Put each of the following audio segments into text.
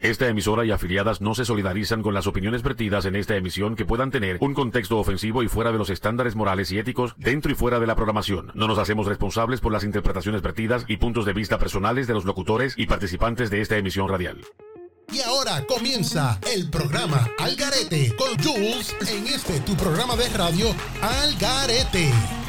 Esta emisora y afiliadas no se solidarizan con las opiniones vertidas en esta emisión que puedan tener un contexto ofensivo y fuera de los estándares morales y éticos dentro y fuera de la programación. No nos hacemos responsables por las interpretaciones vertidas y puntos de vista personales de los locutores y participantes de esta emisión radial. Y ahora comienza el programa Algarete con Jules en este tu programa de radio Algarete.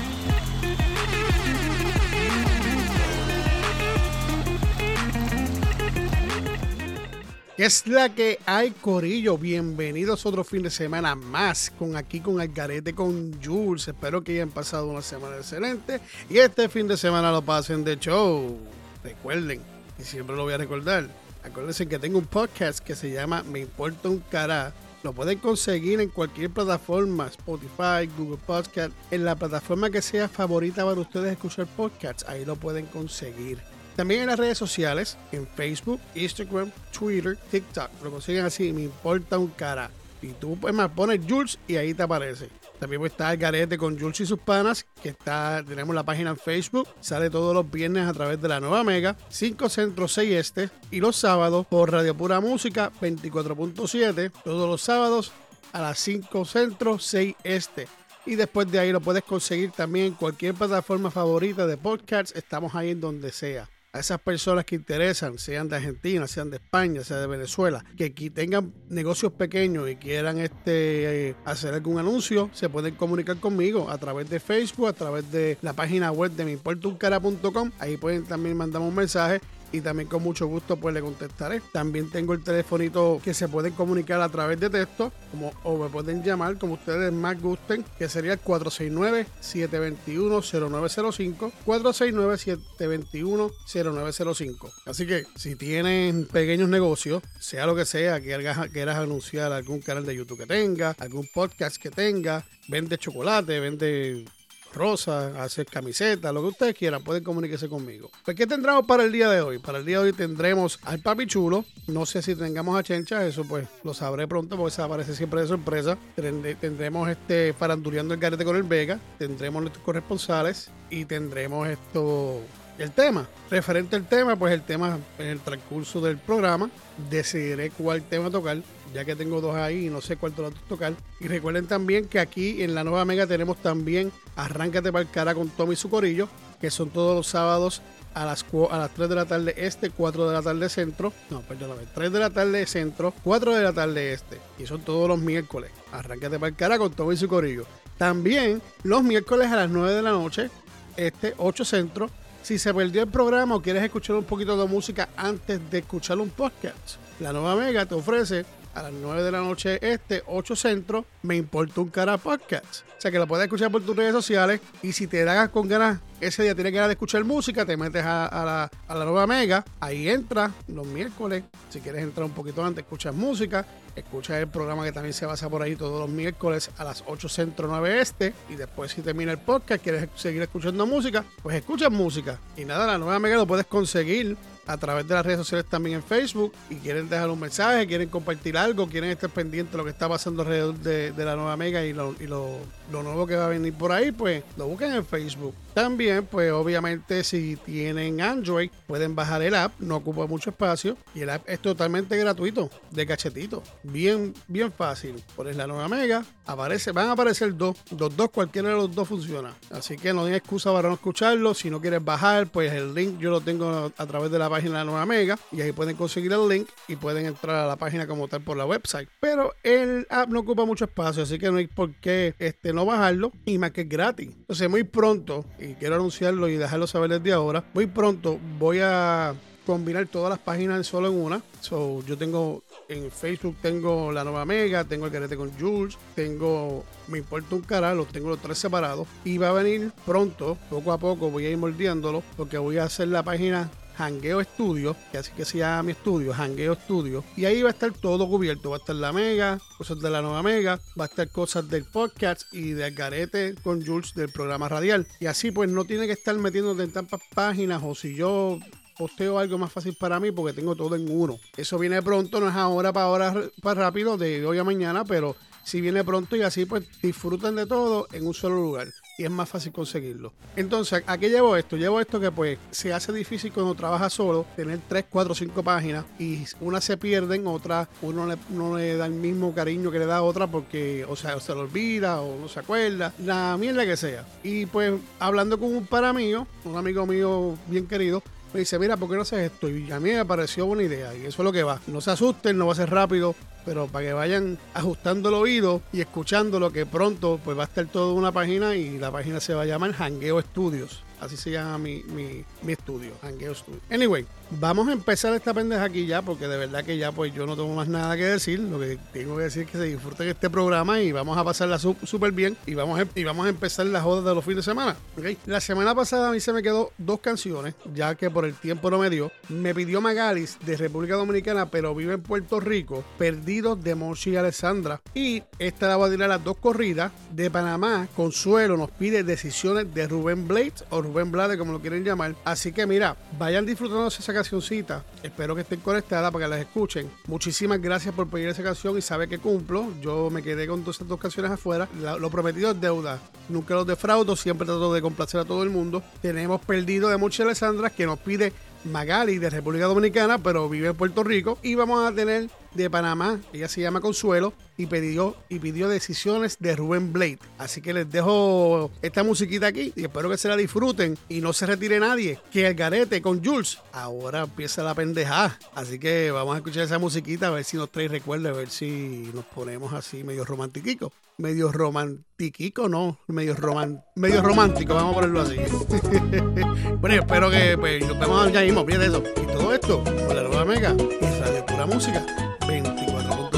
Es la que hay, Corillo? Bienvenidos otro fin de semana más con aquí con Algarete con Jules. Espero que hayan pasado una semana excelente y este fin de semana lo pasen de show. Recuerden, y siempre lo voy a recordar, acuérdense que tengo un podcast que se llama Me Importa un Cará. Lo pueden conseguir en cualquier plataforma, Spotify, Google Podcast, en la plataforma que sea favorita para ustedes escuchar podcasts. Ahí lo pueden conseguir. También en las redes sociales, en Facebook, Instagram, Twitter, TikTok. Lo consiguen así, me importa un cara. Y tú pues más pones Jules y ahí te aparece. También pues, está el garete con Jules y sus panas, que está, tenemos la página en Facebook, sale todos los viernes a través de la nueva Mega, 5 Centro 6 Este, y los sábados por Radio Pura Música 24.7, todos los sábados a las 5 Centro 6 Este. Y después de ahí lo puedes conseguir también en cualquier plataforma favorita de podcasts, estamos ahí en donde sea a esas personas que interesan, sean de Argentina, sean de España, sean de Venezuela, que tengan negocios pequeños y quieran este, eh, hacer algún anuncio, se pueden comunicar conmigo a través de Facebook, a través de la página web de miimportuncara.com. Ahí pueden también mandarme un mensaje y también con mucho gusto pues le contestaré. También tengo el telefonito que se pueden comunicar a través de texto como, o me pueden llamar como ustedes más gusten, que sería el 469-721-0905, 469-721-0905. Así que si tienen pequeños negocios, sea lo que sea, que quieras anunciar algún canal de YouTube que tenga, algún podcast que tenga, vende chocolate, vende rosa, hacer camiseta, lo que ustedes quieran, pueden comunicarse conmigo. Pues, ¿qué tendremos para el día de hoy? Para el día de hoy tendremos al Papi Chulo. No sé si tengamos a Chencha, eso pues lo sabré pronto porque se aparece siempre de sorpresa. Tendremos este faranduleando el garete con el Vega, tendremos nuestros corresponsales y tendremos esto el tema. Referente al tema, pues el tema en el transcurso del programa decidiré cuál tema tocar, ya que tengo dos ahí y no sé cuál tocar. Y recuerden también que aquí en la nueva Mega tenemos también Arráncate para el cara con Tommy y su corillo, que son todos los sábados a las, a las 3 de la tarde este, 4 de la tarde centro. No, perdóname, 3 de la tarde centro, 4 de la tarde este. Y son todos los miércoles. Arráncate para el cara con Tommy y su corillo. También los miércoles a las 9 de la noche, este 8 centro, si se perdió el programa o quieres escuchar un poquito de música antes de escuchar un podcast, la nueva Mega te ofrece a las 9 de la noche este, 8 centro, me importa un cara podcast. O sea que lo puedes escuchar por tus redes sociales y si te das con ganas ese día tienes ganas de escuchar música, te metes a, la, nueva Mega, ahí entras los miércoles. Si quieres entrar un poquito antes, escuchas música, escuchas el programa que también se basa por ahí todos los miércoles a las 8 centro 9 este. Y después, si termina el podcast, quieres seguir escuchando música, pues escuchas música. Y nada, la nueva Mega lo puedes conseguir a través de las redes sociales también en Facebook y quieren dejar un mensaje, quieren compartir algo, quieren estar pendientes de lo que está pasando alrededor de, la nueva Mega y, lo, y lo, lo, nuevo que va a venir por ahí, pues lo busquen en Facebook. También, pues obviamente si tienen Android, pueden bajar el app, no ocupa mucho espacio y el app es totalmente gratuito, de cachetito. Bien, bien fácil. Pones la nueva Mega, aparece, van a aparecer dos, los dos, cualquiera de los dos funciona. Así que no hay excusa para no escucharlo. Si no quieres bajar, pues el link yo lo tengo a través de la página de la nueva Mega y ahí pueden conseguir el link y pueden entrar a la página como tal por la website. Pero el app no ocupa mucho espacio, así que no hay por qué este, no bajarlo y más que es gratis. Entonces muy pronto y quiero anunciarlo y dejarlo saber desde ahora. Muy pronto voy a combinar todas las páginas solo en una. So, yo tengo en Facebook tengo la nueva Mega, tengo el carete con Jules, tengo Me importa un cara, los tengo los tres separados. Y va a venir pronto, poco a poco, voy a ir moldeándolo, porque voy a hacer la página Hangueo Studio, que así que se llama mi estudio, Hangueo Studio. Y ahí va a estar todo cubierto. Va a estar la Mega, cosas de la nueva Mega, va a estar cosas del podcast y del garete con Jules del programa radial. Y así pues no tiene que estar metiéndote en tantas páginas o si yo posteo algo más fácil para mí porque tengo todo en uno. Eso viene pronto, no es ahora para ahora para rápido, de hoy a mañana, pero si viene pronto y así pues disfrutan de todo en un solo lugar. Y es más fácil conseguirlo. Entonces, ¿a qué llevo esto? Llevo esto que pues se hace difícil cuando trabajas solo tener 3, 4, 5 páginas y una se pierden, otra uno no le da el mismo cariño que le da a otra porque, o sea, se lo olvida o no se acuerda, la mierda que sea. Y pues hablando con un para mío, un amigo mío bien querido, me dice, mira, ¿por qué no haces esto? Y a mí me pareció buena idea y eso es lo que va. No se asusten, no va a ser rápido, pero para que vayan ajustando el oído y escuchando lo que pronto pues va a estar todo una página y la página se va a llamar Hangueo Studios. Así se llama mi, mi, estudio, Hangueo Studio. Anyway, vamos a empezar esta pendeja aquí ya, porque de verdad que ya pues yo no tengo más nada que decir. Lo que tengo que decir es que se disfruten este programa y vamos a pasarla súper bien y vamos, a, y vamos a empezar las jodas de los fines de semana. ¿okay? La semana pasada a mí se me quedó dos canciones, ya que por el tiempo no me dio. Me pidió Magalis de República Dominicana, pero vive en Puerto Rico, Perdidos de Monchi y Alessandra. Y esta la voy a tirar las dos corridas. De Panamá, Consuelo nos pide decisiones de Rubén Blades o Rubén Blade, como lo quieren llamar. Así que mira, vayan disfrutando esa cancioncita. Espero que estén conectadas para que las escuchen. Muchísimas gracias por pedir esa canción y sabe que cumplo. Yo me quedé con todas esas dos canciones afuera. Lo prometido es deuda. Nunca los defraudo, siempre trato de complacer a todo el mundo. Tenemos Perdido de y Alessandra que nos pide Magali de República Dominicana, pero vive en Puerto Rico. Y vamos a tener de Panamá, ella se llama Consuelo, y pidió, y pidió decisiones de Rubén Blade. Así que les dejo esta musiquita aquí y espero que se la disfruten y no se retire nadie. Que el garete con Jules ahora empieza la pendejada. Así que vamos a escuchar esa musiquita a ver si nos trae recuerdo, a ver si nos ponemos así medio romantiquico. Medio romantiquico, no, medio, roman, medio romántico, vamos a ponerlo así. bueno, espero que pues, nos vemos ya mismo, de eso. Y todo esto con la nueva Mega y Radio Pura Música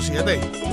24.7. Tu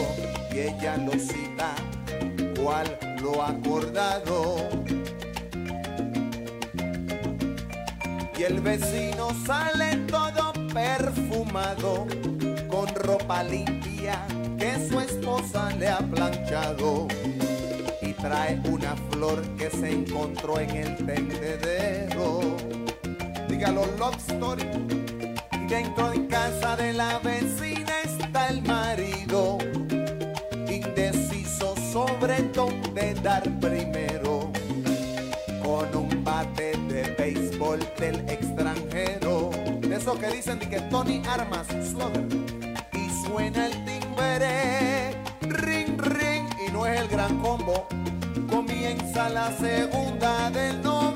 ella lo cita cual lo acordado y el vecino sale todo perfumado con ropa limpia que su esposa le ha planchado y trae una flor que se encontró en el tendedero. Dígalo, love story. Y dentro de casa de la vecina está el marido, dónde dar primero, con un bate de béisbol del extranjero. De eso que dicen de que Tony Armas, Slugger, y suena el timbre, ring, ring, y no es el gran combo. Comienza la segunda del noveno.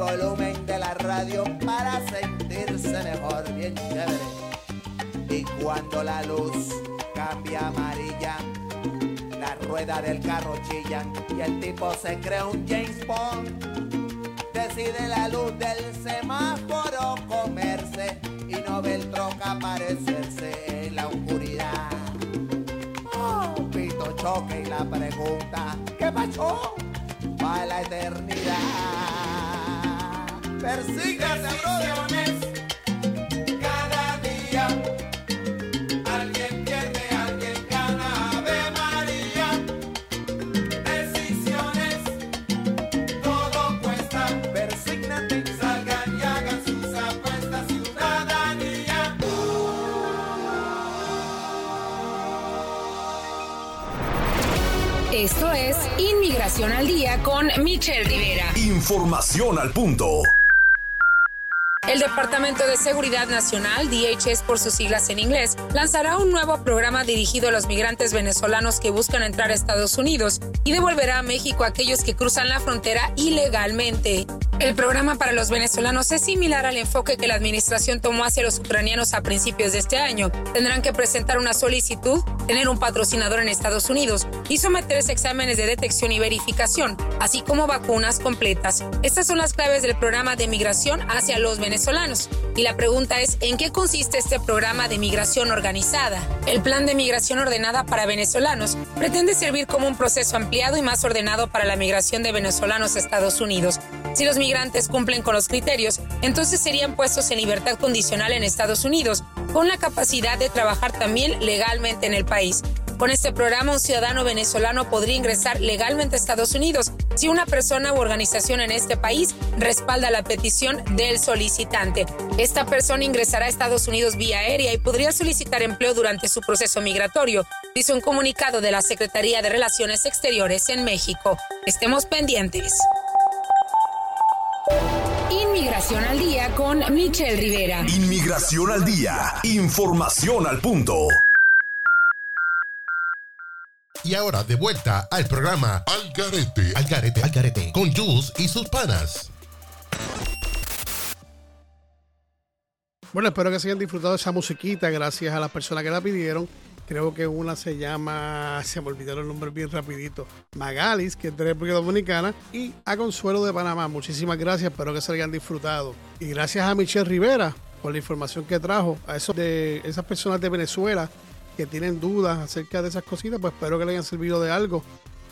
Volumen de la radio para sentirse mejor, bien chévere. Y cuando la luz cambia amarilla, la rueda del carro chillan y el tipo se cree un James Bond. Decide la luz del semáforo comerse y no ve el troca aparecerse en la oscuridad. Oh, Pito choque y la pregunta, ¿qué pasó? para la eternidad. Persígase, brother. Cada día alguien pierde, alguien gana. Ave María. Decisiones, todo cuesta. Persígnate, salgan y hagan sus apuestas. Ciudadanía. Esto es Inmigración al Día con Michelle Rivera. Información al punto. El Departamento de Seguridad Nacional, DHS por sus siglas en inglés, lanzará un nuevo programa dirigido a los migrantes venezolanos que buscan entrar a Estados Unidos y devolverá a México a aquellos que cruzan la frontera ilegalmente. El programa para los venezolanos es similar al enfoque que la administración tomó hacia los ucranianos a principios de este año. Tendrán que presentar una solicitud, tener un patrocinador en Estados Unidos y someterse a exámenes de detección y verificación, así como vacunas completas. Estas son las claves del programa de migración hacia los venezolanos. Y la pregunta es, ¿en qué consiste este programa de migración organizada? El plan de migración ordenada para venezolanos pretende servir como un proceso ampliado y más ordenado para la migración de venezolanos a Estados Unidos. Si los migrantes cumplen con los criterios, entonces serían puestos en libertad condicional en Estados Unidos, con la capacidad de trabajar también legalmente en el país. Con este programa, un ciudadano venezolano podría ingresar legalmente a Estados Unidos si una persona u organización en este país respalda la petición del solicitante. Esta persona ingresará a Estados Unidos vía aérea y podría solicitar empleo durante su proceso migratorio, dice un comunicado de la Secretaría de Relaciones Exteriores en México. Estemos pendientes. Inmigración al día con Michelle Rivera. Inmigración al día. Información al punto. Y ahora de vuelta al programa Al Garete, Al Garete, Al Garete, con Jules y sus panas. Bueno, espero que se hayan disfrutado de esa musiquita gracias a las personas que la pidieron. Creo que una se llama, se me olvidaron el nombre bien rapidito, Magalis, que es de República Dominicana, y a Consuelo de Panamá. Muchísimas gracias, espero que se hayan disfrutado. Y gracias a Michelle Rivera por la información que trajo, a esos de esas personas de Venezuela que tienen dudas acerca de esas cositas, pues espero que le hayan servido de algo.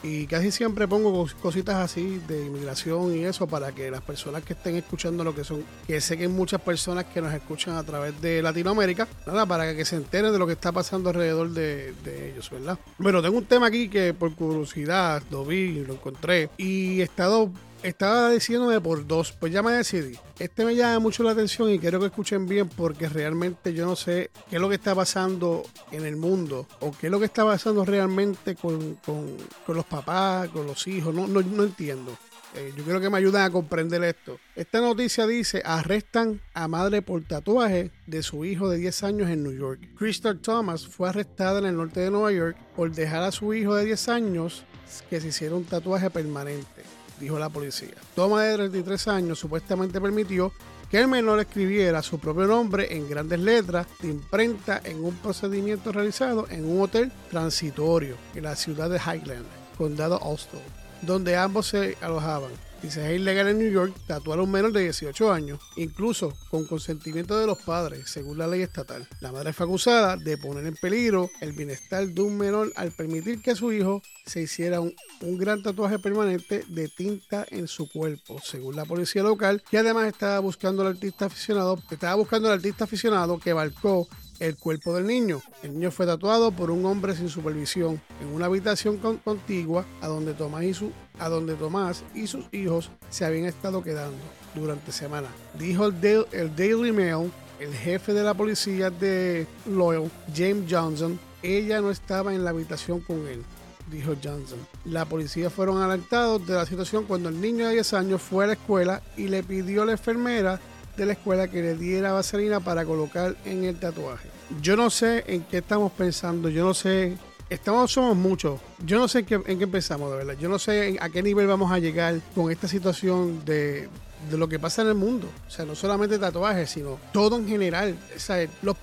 Y casi siempre pongo cos- cositas así de inmigración y eso para que las personas que estén escuchando lo que son, que sé que hay muchas personas que nos escuchan a través de Latinoamérica, nada, para que se enteren de lo que está pasando alrededor de, de ellos, ¿verdad? Bueno, tengo un tema aquí que por curiosidad lo vi, lo encontré y he estado estaba diciéndome por dos, pues ya me decidí. Este me llama mucho la atención y quiero que escuchen bien porque realmente yo no sé qué es lo que está pasando en el mundo o qué es lo que está pasando realmente con, con- con los papás, con los hijos. No, no, no entiendo. Eh, yo quiero que me ayuden a comprender esto. Esta noticia dice, arrestan a madre por tatuaje de su hijo de 10 años en New York. Crystal Thomas fue arrestada en el norte de Nueva York por dejar a su hijo de 10 años que se hiciera un tatuaje permanente, dijo la policía. Thomas de 33 años supuestamente permitió que el menor escribiera su propio nombre en grandes letras de imprenta en un procedimiento realizado en un hotel transitorio en la ciudad de Highland, condado Ulster, donde ambos se alojaban. Dice, es ilegal en New York tatuar a un menor de 18 años, incluso con consentimiento de los padres, según la ley estatal. La madre fue acusada de poner en peligro el bienestar de un menor al permitir que su hijo se hiciera un, un gran tatuaje permanente de tinta en su cuerpo, según la policía local, que además estaba buscando al artista aficionado, estaba buscando al artista aficionado que balcó el cuerpo del niño. El niño fue tatuado por un hombre sin supervisión en una habitación con- contigua a donde Tomás y sus hijos se habían estado quedando durante semanas. Dijo el, Dail- el Daily Mail, el jefe de la policía de Loyal, James Johnson, ella no estaba en la habitación con él dijo Johnson. La policía fueron alertados de la situación cuando el niño de 10 años fue a la escuela y le pidió a la enfermera de la escuela que le diera vaselina para colocar en el tatuaje. Yo no sé en qué estamos pensando, yo no sé, estamos, somos muchos, yo no sé en qué, en qué pensamos de verdad, yo no sé a qué nivel vamos a llegar con esta situación de, de lo que pasa en el mundo. O sea, no solamente tatuajes, sino todo en general. O sea, los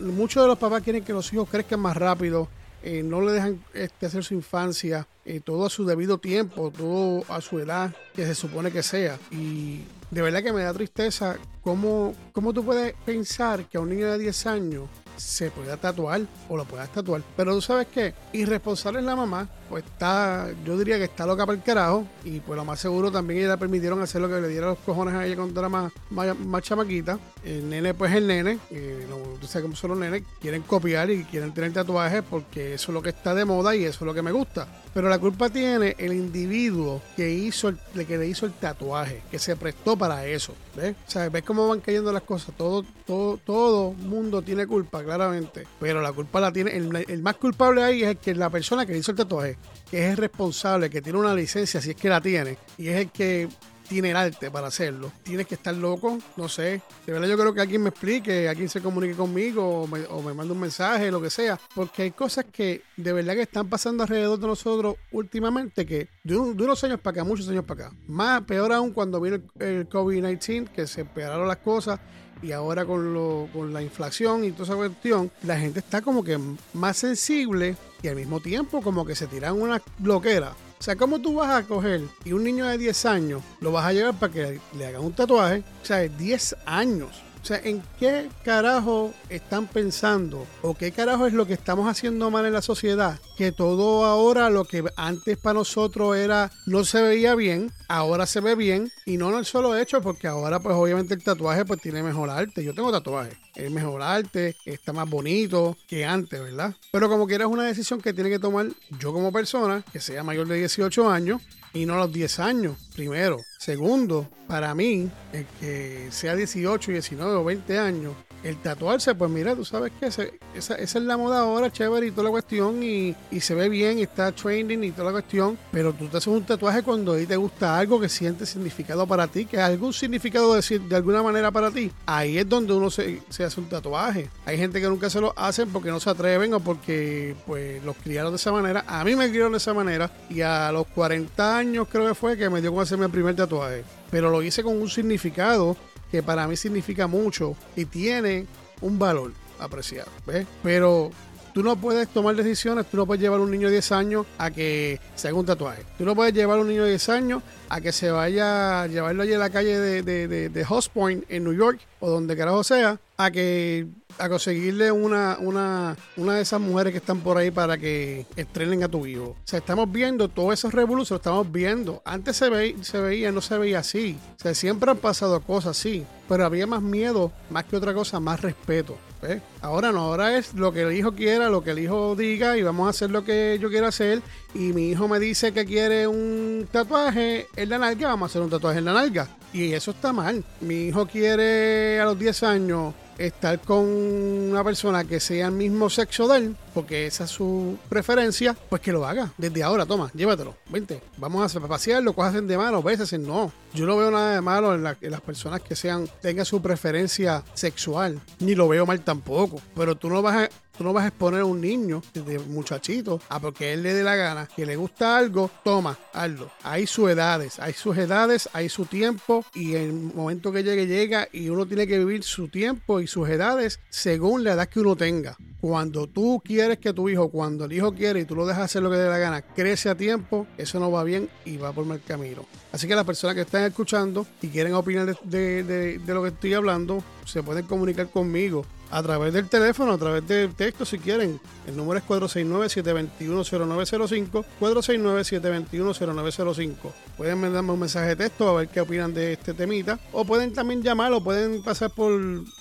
muchos de los papás quieren que los hijos crezcan más rápido, eh, no le dejan este, hacer su infancia, eh, todo a su debido tiempo, todo a su edad que se supone que sea. Y de verdad que me da tristeza cómo, cómo tú puedes pensar que a un niño de 10 años se pueda tatuar o lo puedas tatuar. Pero tú sabes qué, irresponsable es la mamá, pues está, yo diría que está loca para el carajo y pues lo más seguro también ella le permitieron hacer lo que le diera los cojones a ella cuando era más, más, chamaquita. El nene pues el nene, eh, no, tú sabes cómo son los nenes, quieren copiar y quieren tener tatuajes porque eso es lo que está de moda y eso es lo que me gusta. Pero la culpa tiene el individuo que hizo el, que le hizo el tatuaje, que se prestó para eso. ¿Ves? O sea, ves cómo van cayendo las cosas. Todo, todo, todo mundo tiene culpa, claramente. Pero la culpa la tiene. El, el más culpable ahí es el que la persona que hizo el tatuaje, que es el responsable, que tiene una licencia, si es que la tiene, y es el que tiene el arte para hacerlo. Tienes que estar loco, no sé. De verdad yo creo que alguien me explique, alguien se comunique conmigo o me, o mande un mensaje, lo que sea. Porque hay cosas que de verdad que están pasando alrededor de nosotros últimamente que de, un- unos años para acá, muchos años para acá. Más, peor aún cuando vino el, el COVID-19, que se empeoraron las cosas. Y ahora con, lo, con la inflación y toda esa cuestión, la gente está como que más sensible y al mismo tiempo como que se tiran una bloquera. O sea, ¿cómo tú vas a coger y un niño de 10 años lo vas a llevar para que le hagan un tatuaje? O sea, de 10 años. O sea, ¿en qué carajo están pensando? ¿O qué carajo es lo que estamos haciendo mal en la sociedad? Que todo ahora lo que antes para nosotros era no se veía bien, ahora se ve bien. Y no en el solo hecho, porque ahora pues obviamente el tatuaje pues tiene mejor arte. Yo tengo tatuaje. Es mejor arte, está más bonito que antes, ¿verdad? Pero como quiera es una decisión que tiene que tomar yo como persona, que sea mayor de 18 años, y no a los 10 años, primero. Segundo, para mí, el que sea 18, 19 o 20 años, el tatuarse, pues mira, tú sabes que esa, es la moda ahora, chévere y toda la cuestión, y, se ve bien, y está trending y toda la cuestión, pero tú te haces un tatuaje cuando a ti te gusta algo que siente significado para ti, que algún significado de, alguna manera para ti, ahí es donde uno se, hace un tatuaje. Hay gente que nunca se lo hacen porque no se atreven o porque pues los criaron de esa manera. A mí me criaron de esa manera y a los 40 años creo que fue que me dio con hacerme el primer tatuaje. Pero lo hice con un significado que para mí significa mucho y tiene un valor apreciado. ¿ves? Pero tú no puedes tomar decisiones, tú no puedes llevar a un niño de 10 años a que se haga un tatuaje. Tú no puedes llevar a un niño de 10 años a que se vaya, llevarlo allí a la calle de, de, de, de Hoss Point en New York o donde carajo sea, a que a conseguirle una, una, una de esas mujeres que están por ahí para que estrenen a tu hijo. O sea, estamos viendo todos esos revoluciones, lo estamos viendo. Antes se, ve, se veía, no se veía así. O sea, siempre han pasado cosas así, pero había más miedo, más que otra cosa, más respeto. ¿ves? Ahora no, ahora es lo que el hijo quiera, lo que el hijo diga y vamos a hacer lo que yo quiero hacer. Y mi hijo me dice que quiere un tatuaje en la nalga, vamos a hacer un tatuaje en la nalga. Y eso está mal. Mi hijo quiere a los 10 años estar con una persona que sea el mismo sexo de él, porque esa es su preferencia, pues que lo haga. Desde ahora, toma, llévatelo, vente. Vamos a pasearlo, cosas de mano, veces no. Yo no veo nada de malo en las personas que sean, tengan su preferencia sexual, ni lo veo mal tampoco. Pero tú no vas a, no vas a exponer a un niño desde muchachito a porque él le dé la gana, que le gusta algo, toma, hazlo. Hay sus edades, hay sus edades, hay su tiempo y el momento que llegue, llega y uno tiene que vivir su tiempo y sus edades según la edad que uno tenga. Cuando tú quieres que tu hijo, cuando el hijo quiere y tú lo dejas hacer lo que dé la gana, crece a tiempo, eso no va bien y va por mal camino. Así que las personas que están escuchando y quieren opinar de, de- de- de lo que estoy hablando, se pueden comunicar conmigo a través del teléfono, a través del texto si quieren. El número es 469-721-0905, 469-721-0905. Pueden mandarme un mensaje de texto a ver qué opinan de este temita. O pueden también llamar o pueden pasar por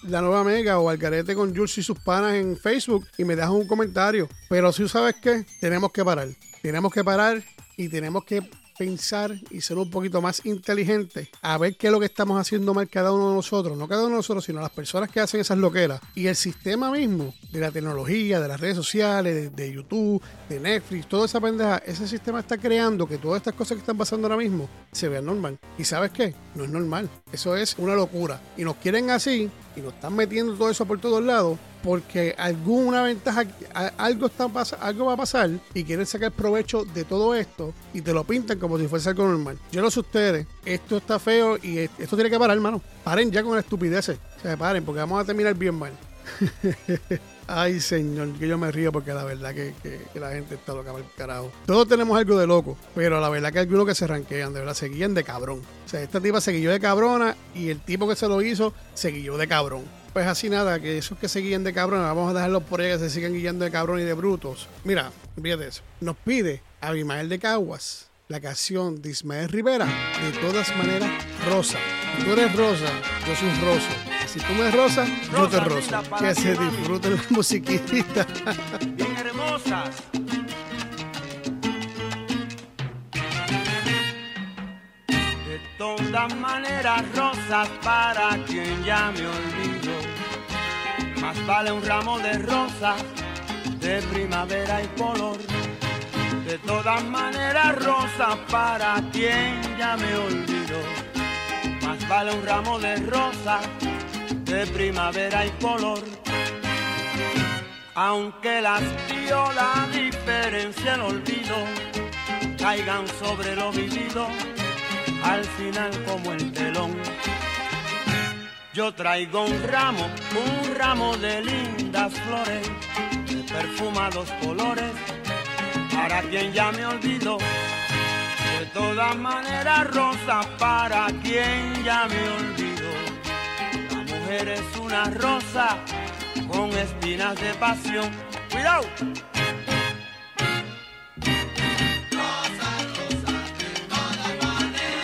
la nueva Mega o Algarete con Jules y sus panas en Facebook y me dejan un comentario. Pero si sabes qué, tenemos que parar. Tenemos que parar y tenemos que pensar y ser un poquito más inteligentes a ver qué es lo que estamos haciendo mal cada uno de nosotros, no cada uno de nosotros, sino las personas que hacen esas loqueras y el sistema mismo de la tecnología, de las redes sociales, de, YouTube, de Netflix, toda esa pendeja, ese sistema está creando que todas estas cosas que están pasando ahora mismo se vean normal. ¿Y sabes qué? No es normal. Eso es una locura. Y nos quieren así y nos están metiendo todo eso por todos lados porque alguna ventaja, algo, está, algo va a pasar y quieren sacar provecho de todo esto y te lo pintan como si fuese algo normal. Yo no sé ustedes, esto está feo y es- esto tiene que parar, hermano. Paren ya con las estupideces. O sea, paren, porque vamos a terminar bien mal. Ay, señor, que yo me río porque la verdad que, la gente está loca para el carajo. Todos tenemos algo de loco, pero la verdad que hay algunos que se ranquean, de verdad, se guían de cabrón. O sea, esta tipa se guió de cabrona y el tipo que se lo hizo se guió de cabrón. Pues así nada, que esos que se guían de cabrón, vamos a dejarlos por ahí que se sigan guiando de cabrón y de brutos. Mira, fíjate eso. Nos pide Abimael de Caguas la canción de Ismael Rivera, de todas maneras, Rosa. Tú eres Rosa, yo soy Rosa. Si tú me rosa, yo te para Que se disfruten la musiquita. bien hermosas. De todas maneras, rosas para quien ya me olvido. Más vale un ramo de rosas de primavera y color. De todas maneras, rosas para quien ya me olvido. Más vale un ramo de rosas de primavera y color. Aunque las la diferencia el olvido, caigan sobre lo vivido, al final como el telón. Yo traigo un ramo, un ramo de lindas flores, de perfumados colores, para quien ya me olvidó. De todas maneras, rosa para quien ya me olvidó. La mujer es una rosa con espinas de pasión. ¡Cuidado!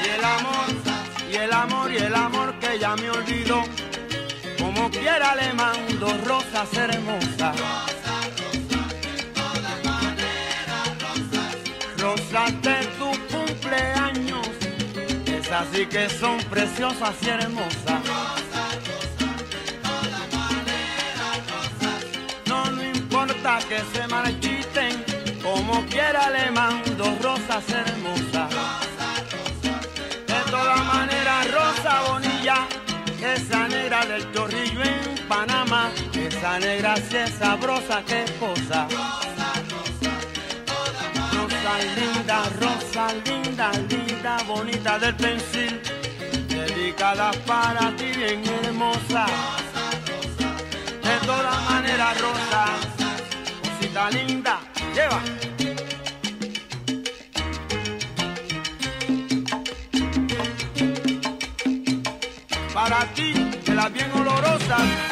Y el amor, y el amor, y el amor que ya me olvidó. Como quiera le mando rosas hermosas. Rosas de tu cumpleaños, esas sí que son preciosas y hermosas. Que se marchiten, como quiera le mando rosas hermosas. De todas maneras, rosa bonilla, esa negra del chorrillo en Panamá, esa negra sí es sabrosa, qué cosa. Rosa linda, rosa linda, linda, bonita del pensil, dedicada para ti, bien hermosa. De todas maneras, rosa, linda, lleva. Para ti, de las bien olorosas.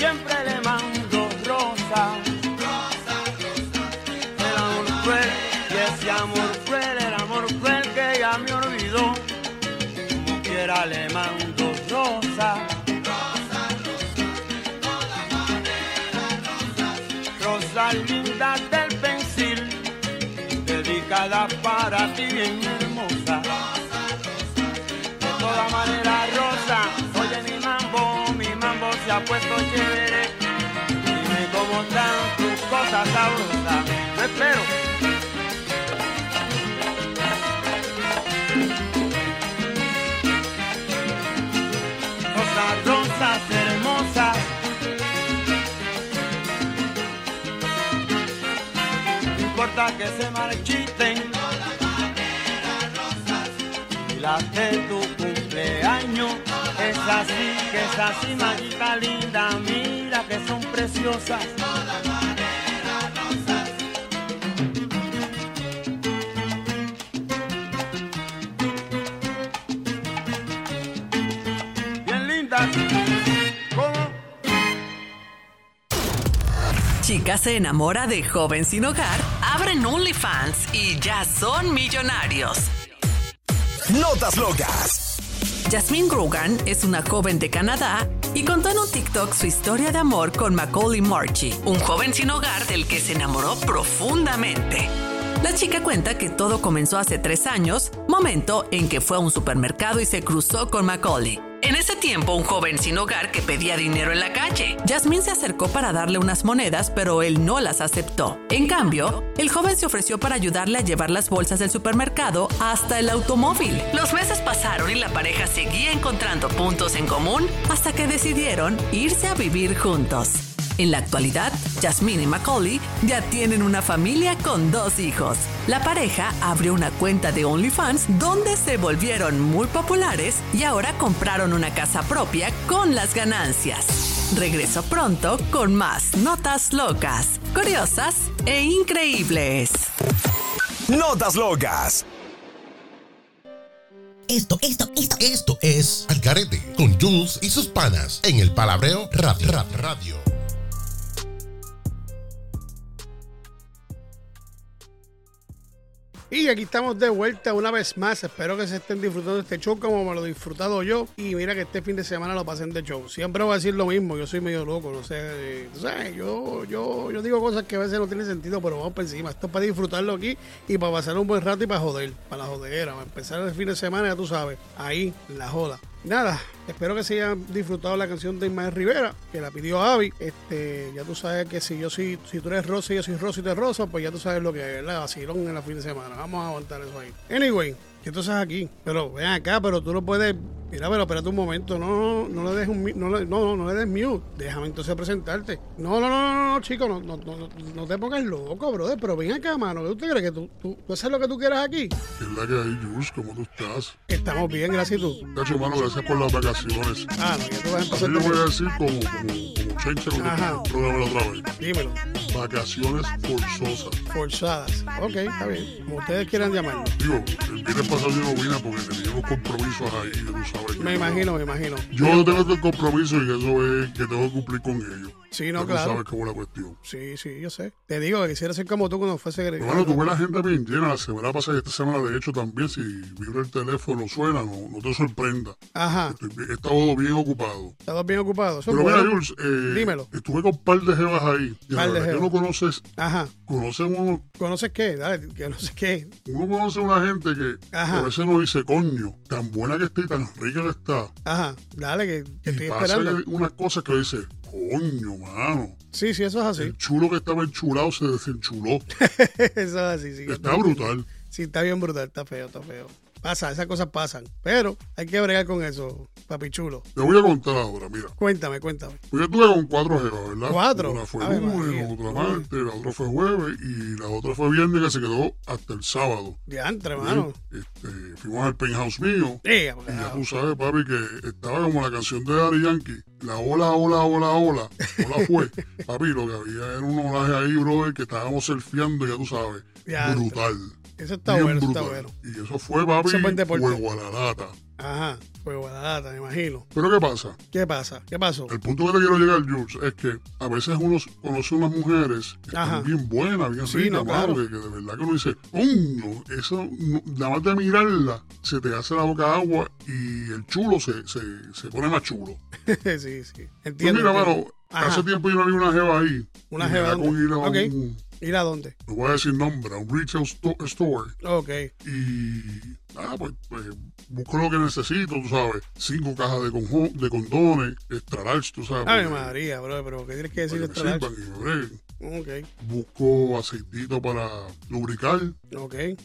Siempre le mando rosa. El amor cruel y ese amor cruel, el amor cruel que ya me olvidó, como quiera le mando rosa. Rosa linda del pensil, dedicada para ti bien puesto chévere. Dime cómo están tus cosas sabrosas. Yo espero. Rosas, rosas hermosas. No importa que se marchiten. Y las de tu así, que es así, maguita linda, mira que son preciosas. Bien lindas. ¿Cómo? Chica se enamora de joven sin hogar, abren OnlyFans y ya son millonarios. Notas locas. Jasmine Grogan es una joven de Canadá y contó en un TikTok su historia de amor con Macaulay Marchie, un joven sin hogar del que se enamoró profundamente. La chica cuenta que todo comenzó hace tres años, momento en que fue a un supermercado y se cruzó con Macaulay. En ese tiempo, un joven sin hogar que pedía dinero en la calle. Yasmín se acercó para darle unas monedas, pero él no las aceptó. En cambio, el joven se ofreció para ayudarle a llevar las bolsas del supermercado hasta el automóvil. Los meses pasaron y la pareja seguía encontrando puntos en común hasta que decidieron irse a vivir juntos. En la actualidad, Jasmine y Macaulay ya tienen una familia con dos hijos. La pareja abrió una cuenta de OnlyFans donde se volvieron muy populares y ahora compraron una casa propia con las ganancias. Regreso pronto con más notas locas, curiosas e increíbles. Notas locas. Esto, esto, esto, esto es Algarete con Jules y sus panas en el Palabreo Radio. Ra- Radio. Y aquí estamos de vuelta una vez más. Espero que se estén disfrutando de este show como me lo he disfrutado yo. Y mira que este fin de semana lo pasen de show. Siempre voy a decir lo mismo. Yo soy medio loco, no sé. eh, tú sabes, yo, yo, yo digo cosas que a veces no tienen sentido, pero vamos por encima. Esto es para disfrutarlo aquí y para pasar un buen rato y para joder, para la jodera. Para empezar el fin de semana, ya tú sabes, ahí, la joda. Nada, espero que se hayan disfrutado la canción de Ismael Rivera, que la pidió Avi. Este, ya tú sabes que si yo soy, si tú eres Rosa y yo soy Rosa y eres Rosa, pues ya tú sabes lo que es, ¿verdad? Vacilón en la fin de semana. Vamos a aguantar eso ahí. Anyway, ¿qué tú haces aquí? Pero ven acá, pero tú no puedes. Mira, pero espérate un momento. No, no, no le des un no, le- no, no, le des mute. Déjame entonces presentarte. No, no, no, no, no, chico, no, no, no, no, te pongas loco, brother. Pero ven acá, mano. ¿Tú te crees que tú, tú, tú haces lo que tú quieras aquí? ¿Qué es la que hay, Jules? ¿Cómo tú estás? Estamos bien, gracias y tú. Mano, gracias por las vacaciones. Ah, no, ya tú vas a empezar. yo voy a decir como, como Chencha Ajá. otra vez. Dímelo. Vacaciones forzosas. Forzadas. Ok, está bien. Como ustedes quieran llamarlo. Digo, el viernes pasado yo no vine porque tenía unos compromisos ahí, tú sabes. que Me imagino, me imagino. Yo tengo el compromiso y eso es que tengo que cumplir con ellos. Sí, no, tú claro. sabes cómo es la cuestión. Sí, sí, yo sé. Te digo que quisiera ser como tú cuando fuese Pero bueno, tuve la agenda bien llena la semana pasada y esta semana de hecho también. Si vibra el teléfono, suena, no, no te sorprenda. Ajá. Estoy he estado bien ocupado. Estás bien ocupado. Eso es Pero mira. Jules, eh, Dímelo. estuve con un par de jevas ahí. Y Par la de verdad que jevas. no conoces, Ajá. conoces uno, ¿Conoces qué? Dale, que no sé qué. uno conoce una gente que, Ajá. a veces nos dice, coño, tan buena que está y tan rica que está. Ajá. Dale, que, que estoy pasa esperando. que unas cosas que dice, coño, mano. Sí, sí, eso es así. El chulo que estaba enchulado se desenchuló. eso es así, sí. Está brutal. Sí, está bien brutal. Está feo, está feo. Pasa, esas cosas pasan. Pero hay que bregar con eso, papi chulo. Te voy a contar ahora, mira. Cuéntame, cuéntame. Yo estuve con cuatro jevas, ¿verdad? ¿Cuatro? Una fue lunes, otra martes, la otra fue jueves y la otra fue viernes que se quedó hasta el sábado. Diantre, hermano. Este, fuimos al penthouse mío. Sí, Y ya tú sabes, papi, que estaba como la canción de Daddy Yankee. La ola, ola, ola, ola. Ola fue. papi, lo que había era un olaje ahí, brother, que estábamos surfeando, ya tú sabes. Brutal. Eso está Bien bueno, eso está brutal. bueno. Y eso fue, papi, Eso fuego a la lata. Ajá. Fuego a la lata, me imagino. Pero ¿qué pasa? ¿Qué pasa? ¿Qué pasó? El punto que te quiero llegar, Jules, es que a veces uno conoce unas mujeres que están bien buenas, bien Sí, ricas, no, claro. que, que de verdad que uno dice. Eso, no- nada más de mirarla, se te hace la boca agua y el chulo se, se, se pone más chulo. sí, sí. Pues Entiendo. mira, entiendo. mano, hace tiempo yo no vi una jeva ahí. Una jeva con ir a Ok. un, ¿Ir a dónde? no voy a decir nombre, a un retail sto- store. Ok. Y nada, pues, pues, busco lo que necesito, tú sabes. Cinco cajas de, conjo- de condones, extra large, tú sabes. Ay, María, bro, pero ¿qué tienes que decir para Busco aceitito para lubricar. ok. eh,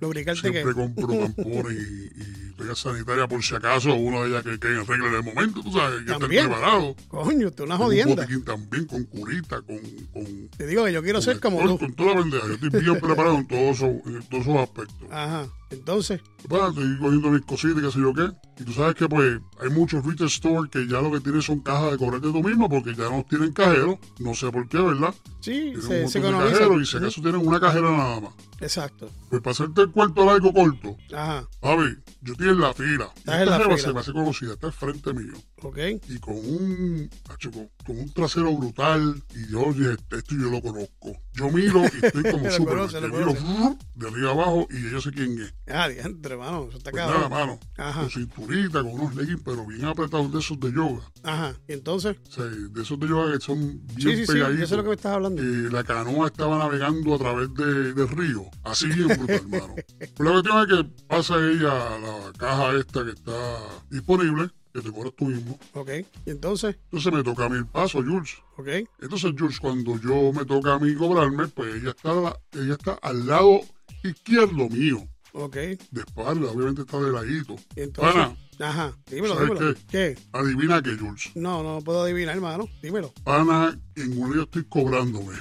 ¿Lubricarte qué? siempre compro tampones y, y toallas sanitarias por si acaso una de ellas que, que en regla en el momento, tú sabes, que estén preparados. Coño, tú una Un jodienda. botiquín también con curita, con, con, Te digo que yo quiero ser como tú. con toda la pendeja. Yo estoy bien preparado en todos esos, en todos esos aspectos. Ajá. Entonces, Bueno, estoy cogiendo mis cositas y qué sé yo qué. Y tú sabes que pues hay muchos retail stores que ya lo que tienen son cajas de cobrarte tú mismo porque ya no tienen cajeros. No sé por qué, ¿verdad? sí, Tienen un se, se montón de cajeros y si acaso tienen una cajera nada más. Exacto. Pues para hacerte el cuento largo corto, Ajá. a ver, yo estoy en la fila. Estás en la fila. se me hace conocida, está al frente mío. Ok. Y con un, con, con un trasero brutal. Y yo dije, esto yo lo conozco. Yo miro y estoy como súper. lo miro de arriba abajo y yo sé quién es. Ah, diantre, hermano. Eso está Pues nada, mano. Ajá. Con cinturita, con unos leggings, pero bien apretados de esos de yoga. Ajá. Y entonces, O sea, de esos de yoga que son sí, bien sí, sí. pegaditos. Yo sé lo que me estás hablando. Eh, la canoa estaba navegando a través de- del río. Así bien brutal, hermano. Pero la cuestión es que pasa ella a la caja esta que está disponible. que te cobras tú mismo. Ok. Y entonces, Entonces me toca a mí el paso, Jules. ok. Entonces, Jules, cuando yo me toca a mí cobrarme, pues ella está, ella está al lado izquierdo mío. Ok. De espalda, obviamente está de ladito. Y entonces, Pana, ajá. Dímelo, ¿sabes dímelo. qué? ¿Qué? adivina qué, Jules. No, no puedo adivinar, hermano. Dímelo. Pana, en uno yo estoy cobrándome.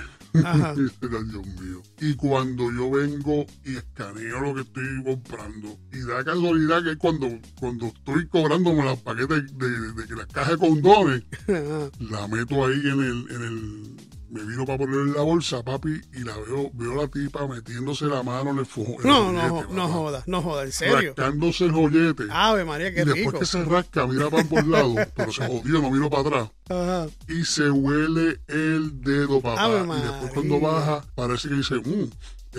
Ajá. Ay, Dios mío. Y cuando yo vengo y escaneo lo que estoy comprando, y da casualidad que cuando, cuando estoy cobrándome los paquetes de, de, de que las cajas de condones, Ajá. la meto ahí en el, en el, me vino para poner en la bolsa, papi, y la veo, veo la tipa metiéndose la mano en el fojo. en No, el no, no jodas, no jodas, en serio. Rascándose el joyete. Ave María, qué y después rico. que se rasca, mira para por lados, pero se jodió, no miro para atrás. Ajá. Y se huele el dedo, papá. Ave y después cuando baja, parece que dice, mmm,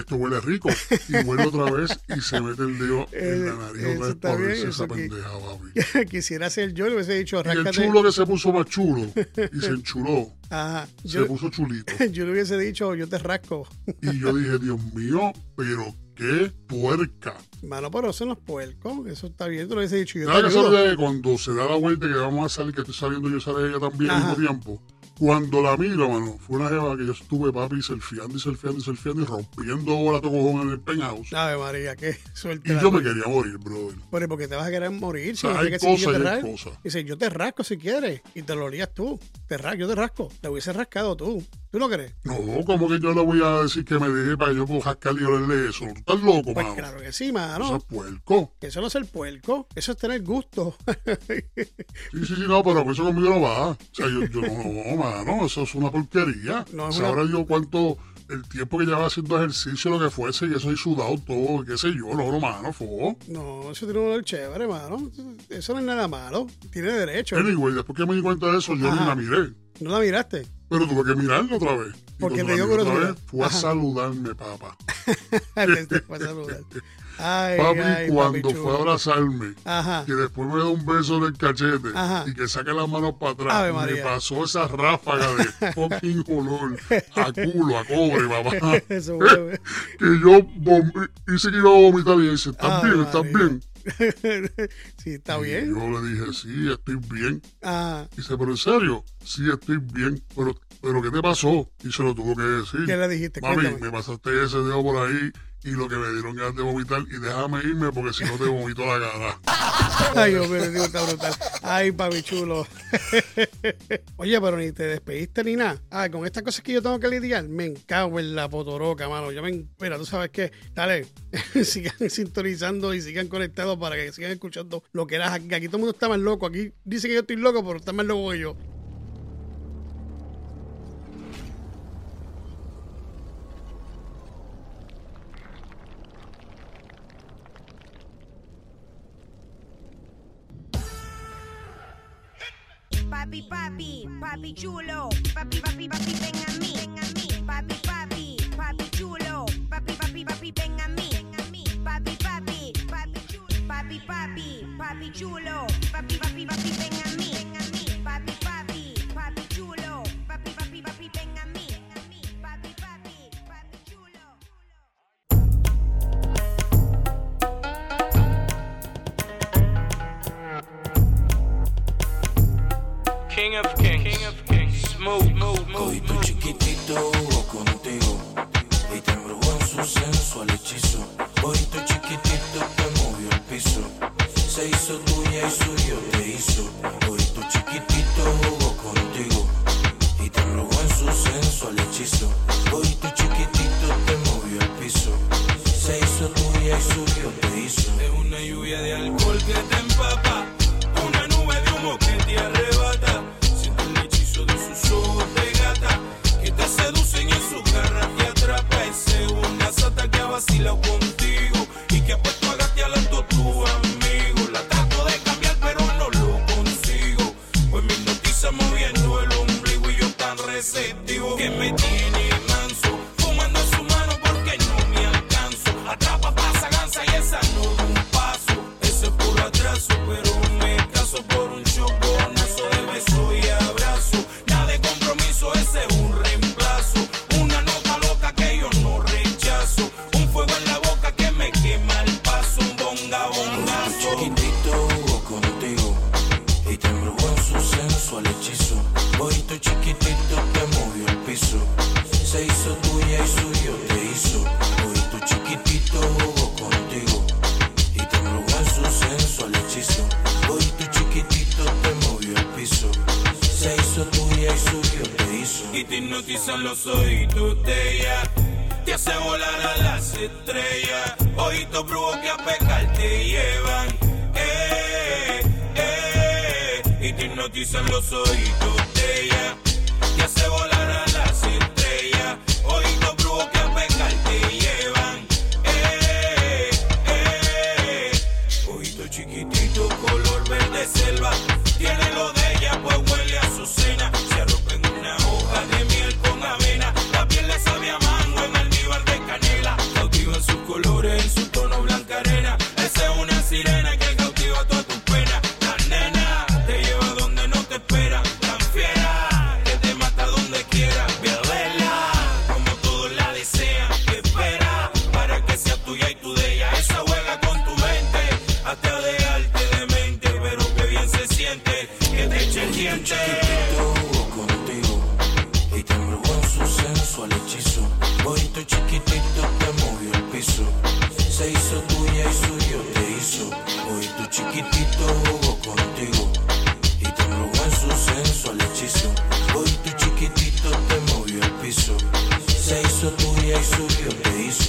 esto huele rico. Y huele otra vez y se mete el dedo en la nariz Eh, otra vez bien, eso esa pendeja, papi. Quisiera ser yo, le hubiese dicho, Y el chulo que se puso más chulo y se enchuló, Ajá. se Yo, puso chulito. yo le hubiese dicho, yo te rasco. Y yo dije, Dios mío, pero qué puerca. Mano, pero eso no es puerco. Eso está bien. Tú le hubiese dicho, yo Nada te que que cuando se da la vuelta que vamos a salir, que estoy saliendo yo y sale ella también al mismo tiempo. Cuando la miro, mano, fue una jeva que yo estuve, papi, selfieando y selfieando y selfieando y rompiendo bola de cojón en el penthouse. Ave María, qué suerte. Y yo me quería morir, brother. Pero porque te vas a querer morir. Si O sea, no hay que cosas te y hay cosas. Dice, yo te rasco si quieres. Y te lo harías tú. Te rasco, yo te rasco. Te hubiese rascado tú. ¿Tú no crees? No, como que yo le voy a decir que me deje para que yo rascar y olerle eso. ¿Tú estás loco, Pues mano? claro que sí, Eso mano. es puerco. Eso no es el puerco. Eso es tener gusto. Sí, sí, sí, no, pero eso conmigo no va. O sea, yo, yo no, no, mano, eso es una porquería. No, o es sea, una- ahora yo cuánto, el tiempo que llevaba haciendo ejercicio, lo que fuese, y eso he sudado todo, qué sé yo, no, mano, fue. no, eso tiene un olor chévere, mano. Eso no es nada malo. Tiene derecho. Anyway, después que me di cuenta de eso, yo ni la miré. ¿No la miraste? Pero tuve que mirarla otra vez. Y Porque te dio curiosidad. fue a Ajá. saludarme, papá. Te- fue a saludar. Ay, Papi, ay, cuando papi fue a abrazarme, Ajá. que después me da un beso en el cachete Ajá. y que saque las manos para atrás, me pasó esa ráfaga de fucking olor a culo, a cobre, papá. Eso que yo hice que iba a vomitar y dice, ¿estás bien? ¿Estás bien? sí, está Y bien. yo le dije, sí, estoy bien. Ah, Dice, pero en serio, sí, estoy bien. Pero, pero ¿qué te pasó? Y se lo tuvo que decir. ¿Qué le dijiste? Mami, Cuéntame. me pasaste ese dedo por ahí y lo que me dieron ganas de vomitar y déjame irme porque si no te vomito la cara. Ay, Dios mío, tío, está brutal. Ay, papi chulo. Oye, pero ni te despediste ni nada. Ah, con estas cosas que yo tengo que lidiar, me encago en la potoroca, mano. Yo me. Mira, tú sabes qué. Dale, sigan sintonizando y sigan conectados para que sigan escuchando lo que era aquí. Todo el mundo está más loco. Aquí dice que yo estoy loco, pero está más loco que yo. Papi, papi, papi chulo. Papi, papi, papi, ven a mí. Ven a mí. Papi, papi, papi chulo. Papi, papi, papi, ven a mí. Ven a mí. Papi, papi, papi chulo. Papi, papi, papi chulo. Papi, papi, papi, ven a mí. Ven a mí.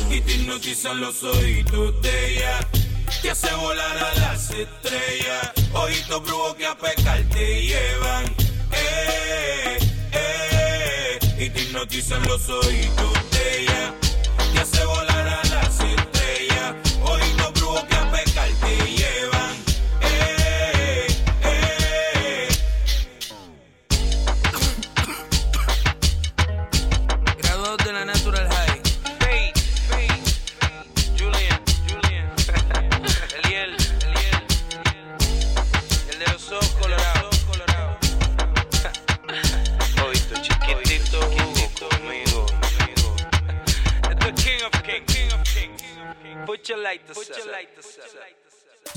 Y te hipnotizan los ojitos de ella. Te hace volar a las estrellas. Ojitos brujos que a pecar te llevan. Eh, eh, y te hipnotizan los ojitos de ella. Te hace volar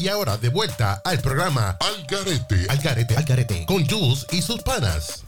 Y ahora de vuelta al programa Al Garete, Al Garete, Al Garete, con Jules y sus panas.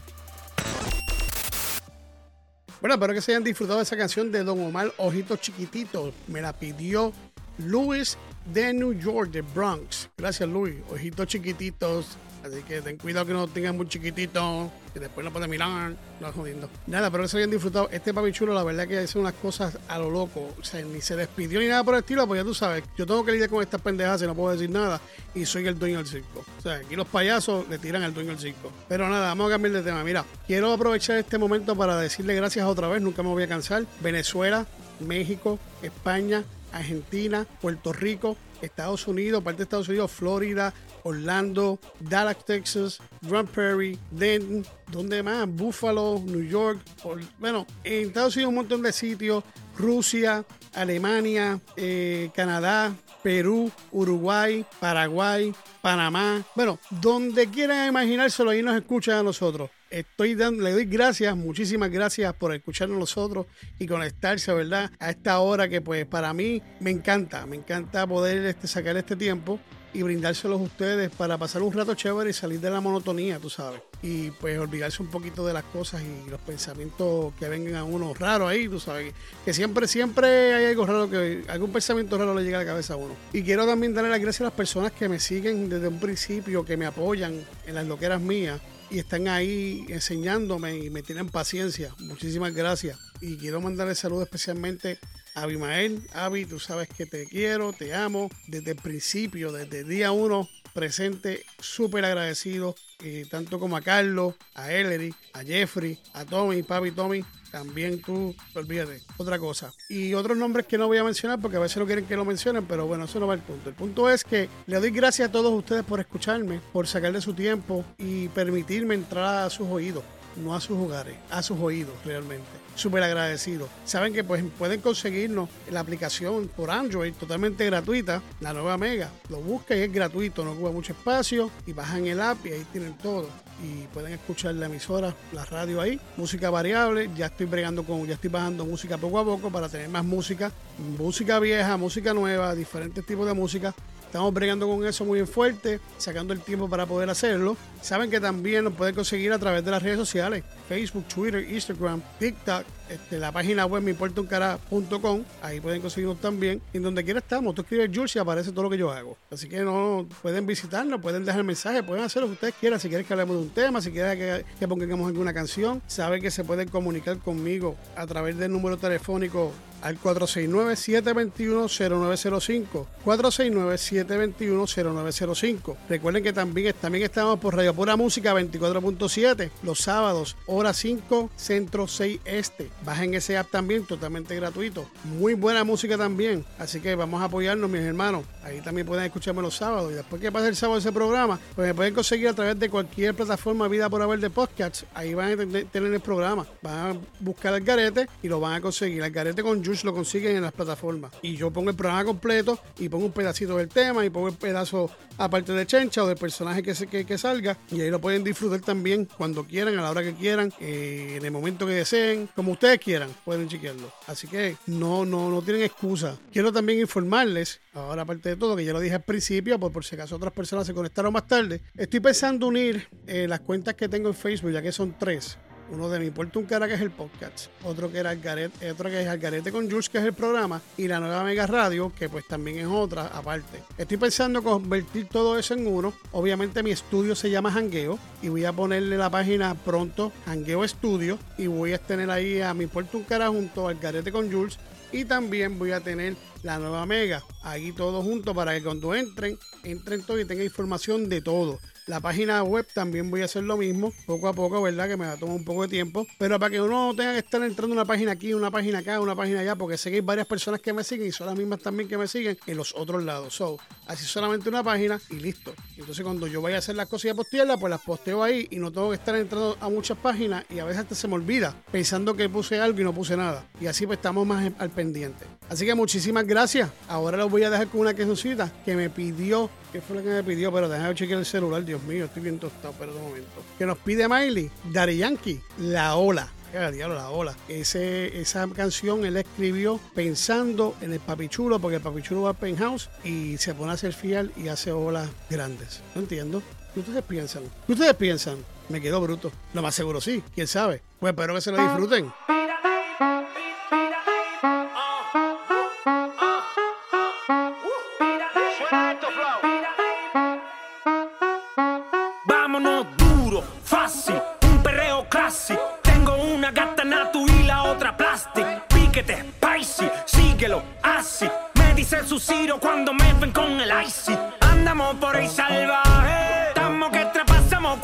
Bueno, espero que se hayan disfrutado de esa canción de Don Omar Ojitos Chiquititos. Me la pidió Luis de New York, de Bronx. Gracias, Luis. Ojitos chiquititos. Así que ten cuidado que no tengan muy chiquititos. Que después no pueden mirar. No jodiendo. Nada, espero que se hayan disfrutado. Este papi chulo, la verdad que hace unas cosas a lo loco. O sea, ni se despidió ni nada por el estilo. Pues ya tú sabes, yo tengo que lidiar con estas pendejas y no puedo decir nada. Y soy el dueño del circo. O sea, aquí los payasos le tiran al dueño del circo. Pero nada, vamos a cambiar de tema. Mira, quiero aprovechar este momento para decirle gracias otra vez. Nunca me voy a cansar. Venezuela, México, España, Argentina, Puerto Rico, Estados Unidos, parte de Estados Unidos, Florida, Orlando, Dallas, Texas, Grand Prairie, Denton, ¿dónde más? Buffalo, New York. Or- bueno, en Estados Unidos un montón de sitios, Rusia, Alemania, eh, Canadá, Perú, Uruguay, Paraguay, Panamá. Bueno, donde quieran imaginárselo, ahí nos escuchan a nosotros. Estoy dando, le doy gracias, muchísimas gracias por escucharnos nosotros y conectarse, ¿verdad? A esta hora que pues para mí me encanta, me encanta poder este, sacar este tiempo y brindárselos a ustedes para pasar un rato chévere y salir de la monotonía, tú sabes. Y pues olvidarse un poquito de las cosas y los pensamientos que vengan a uno raro ahí, tú sabes. Que siempre, siempre hay algo raro que, algún pensamiento raro le llega a la cabeza a uno. Y quiero también darle las gracias a las personas que me siguen desde un principio, que me apoyan en las loqueras mías y están ahí enseñándome y me tienen paciencia. Muchísimas gracias. Y quiero mandarle saludos especialmente a Abimael. Avi, tú sabes que te quiero, te amo. Desde el principio, desde el día uno, presente, súper agradecido. eh, tanto como a Carlos, a Ellery, a Jeffrey, a Tommy, papi Tommy. También tú, olvídate, otra cosa. Y otros nombres que no voy a mencionar porque a veces no quieren que lo mencionen, pero bueno, eso no va al punto. El punto es que le doy gracias a todos ustedes por escucharme, por sacar de su tiempo y permitirme entrar a sus oídos, no a sus hogares, a sus oídos realmente. Súper agradecido. Saben que pues pueden conseguirnos la aplicación por Android totalmente gratuita, la nueva Mega. Lo buscan y es gratuito, no ocupa mucho espacio y bajan el app y ahí tienen todo y pueden escuchar la emisora, la radio ahí, música variable, ya estoy bregando con, ya estoy bajando música poco a poco para tener más música, música vieja, música nueva, diferentes tipos de música Estamos bregando con eso muy fuerte, sacando el tiempo para poder hacerlo. Saben que también nos pueden conseguir a través de las redes sociales, Facebook, Twitter, Instagram, TikTok, este, la página web miimportauncara.com. Ahí pueden conseguirnos también. Y donde quiera estamos, tú escribes Jules y aparece todo lo que yo hago. Así que no pueden visitarnos, pueden dejar mensajes, pueden hacer lo que ustedes quieran. Si quieren que hablemos de un tema, si quieren que, que pongamos alguna canción, saben que se pueden comunicar conmigo a través del número telefónico al 469-721-0905. 469-721-0905. Recuerden que también, también estamos por Radio Pura Música 24.7 los sábados, hora 5, centro 6 este. Bajen ese app también, totalmente gratuito. Muy buena música también. Así que vamos a apoyarnos, mis hermanos. Ahí también pueden escucharme los sábados. Y después que pase el sábado ese programa, pues me pueden conseguir a través de cualquier plataforma vida por haber de podcasts. Ahí van a tener el programa. Van a buscar el garete y lo van a conseguir. El garete con Lo consiguen en las plataformas. Y yo pongo el programa completo y pongo un pedacito del tema y pongo el pedazo aparte de Chencha o del personaje que, se, que, salga. Y ahí lo pueden disfrutar también cuando quieran, a la hora que quieran, eh, en el momento que deseen, como ustedes quieran, pueden chequearlo. Así que no, no, no tienen excusa. Quiero también informarles, ahora aparte de todo, que ya lo dije al principio, por, por si acaso otras personas se conectaron más tarde, estoy pensando unir eh, las cuentas que tengo en Facebook, ya que son tres. Uno de mi Puerto Un Cara, que es el podcast. Otro que era Algarete, otro que es Algarete con Jules, que es el programa. Y la nueva Mega Radio, que pues también es otra aparte. Estoy pensando convertir todo eso en uno. Obviamente mi estudio se llama Hangueo. Y voy a ponerle la página pronto, Hangueo Estudio. Y voy a tener ahí a mi Puerto Un Cara junto al Garete con Jules. Y también voy a tener la nueva Mega. Ahí todo junto para que cuando entren, entren todo y tengan información de todo. La página web también voy a hacer lo mismo, poco a poco, ¿verdad? Que me va a tomar un poco de tiempo. Pero para que uno no tenga que estar entrando una página aquí, una página acá, una página allá, porque sé que hay varias personas que me siguen y son las mismas también que me siguen en los otros lados. So, así solamente una página y listo. Entonces cuando yo vaya a hacer las cosas y a postearlas, pues las posteo ahí y no tengo que estar entrando a muchas páginas y a veces hasta se me olvida pensando que puse algo y no puse nada. Y así pues estamos más al pendiente. Así que muchísimas gracias. Ahora los voy a dejar con una quesocita que me pidió. ¿Qué fue lo que me pidió? Pero déjame chequear el celular, Dios mío, estoy bien tostado, pero un momento. Que nos pide Miley, Daddy Yankee, La Ola. Ya, diablo, la ola. Ese, esa canción él la escribió pensando en el papichulo, porque el papichulo va al penthouse y se pone a ser fiel y hace olas grandes. No entiendo. ¿Qué ustedes piensan? ¿Qué ustedes piensan? Me quedó bruto. Lo más seguro sí, quién sabe. Pues espero que se lo disfruten.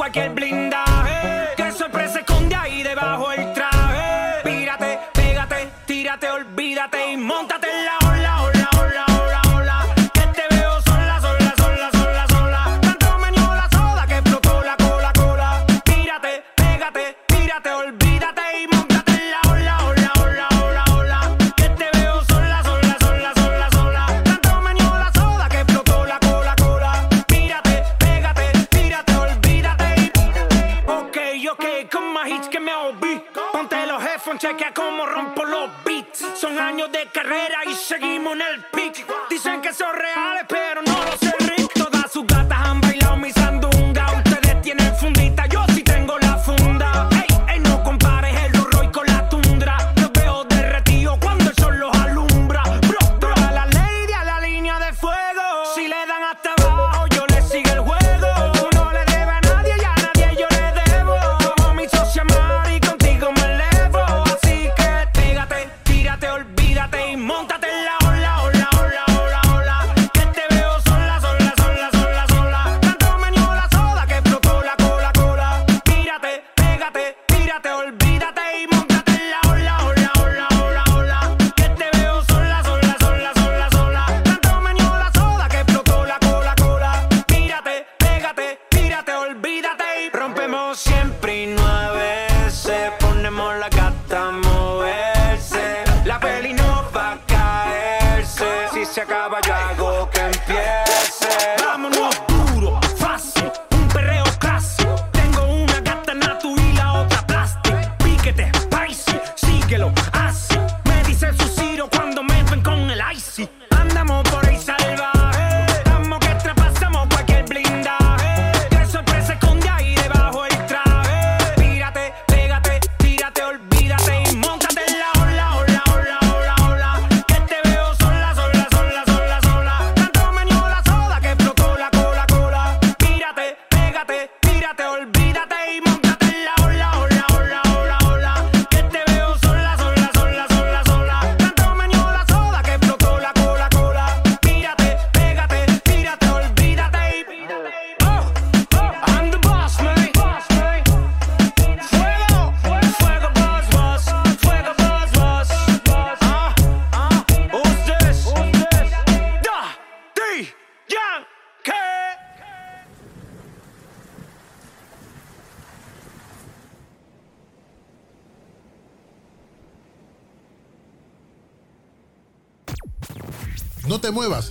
I can blink.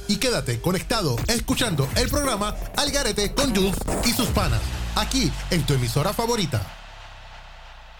Y quédate conectado escuchando el programa Al Garete con Jules y sus panas. Aquí en tu emisora favorita.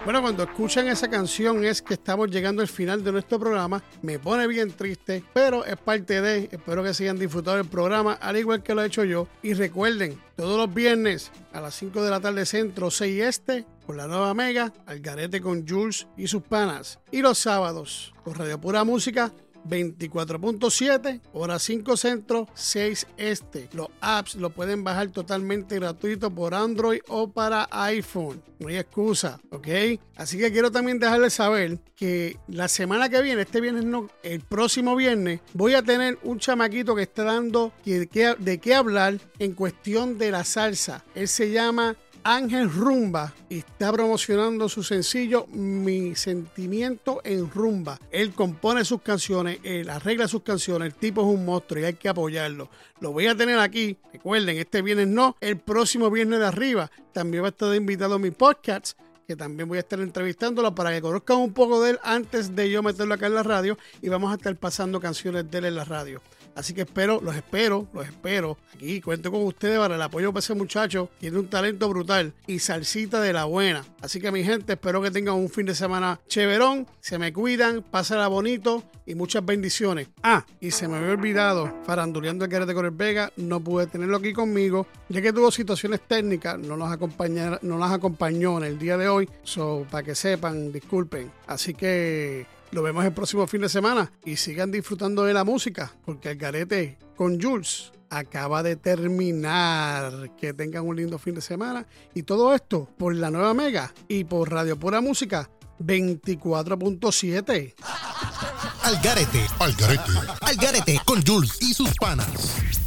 Bueno, cuando escuchan esa canción es que estamos llegando al final de nuestro programa. Me pone bien triste, pero es parte de. Espero que sigan disfrutando del programa, al igual que lo he hecho yo. Y recuerden, todos los viernes a las 5 de la tarde centro, 6 este, por la nueva Mega, al garete con Jules y sus panas. Y los sábados, por Radio Pura Música, 24.7, hora 5 centro, 6 este. Los apps lo pueden bajar totalmente gratuito por Android o para iPhone. No hay excusa, ¿ok? Así que quiero también dejarles saber que la semana que viene, este viernes no, el próximo viernes, voy a tener un chamaquito que está dando de qué hablar en cuestión de la salsa. Él se llama Ángel Rumba está promocionando su sencillo Mi Sentimiento en Rumba. Él compone sus canciones, él arregla sus canciones, el tipo es un monstruo y hay que apoyarlo. Lo voy a tener aquí, recuerden, este viernes no, el próximo viernes de arriba. También va a estar invitado a mi podcast que también voy a estar entrevistándolo para que conozcan un poco de él antes de yo meterlo acá en la radio y vamos a estar pasando canciones de él en la radio. Así que espero, los espero, los espero. Aquí cuento con ustedes para el apoyo para ese muchacho. Tiene un talento brutal y salsita de la buena. Así que mi gente, espero que tengan un fin de semana chéverón. Se me cuidan, pásala bonito y muchas bendiciones. Ah, y se me había olvidado, faranduleando el carete con el Vega, no pude tenerlo aquí conmigo, ya que tuvo situaciones técnicas, no nos, acompaña, no nos acompañó en el día de hoy. So, para que sepan, disculpen. Así que lo vemos el próximo fin de semana y sigan disfrutando de la música, porque el carete con Jules acaba de terminar. Que tengan un lindo fin de semana y todo esto por la nueva Mega y por Radio Pura Música 24.7. Al Garete. Al Garete. Al Garete con Jules y sus panas.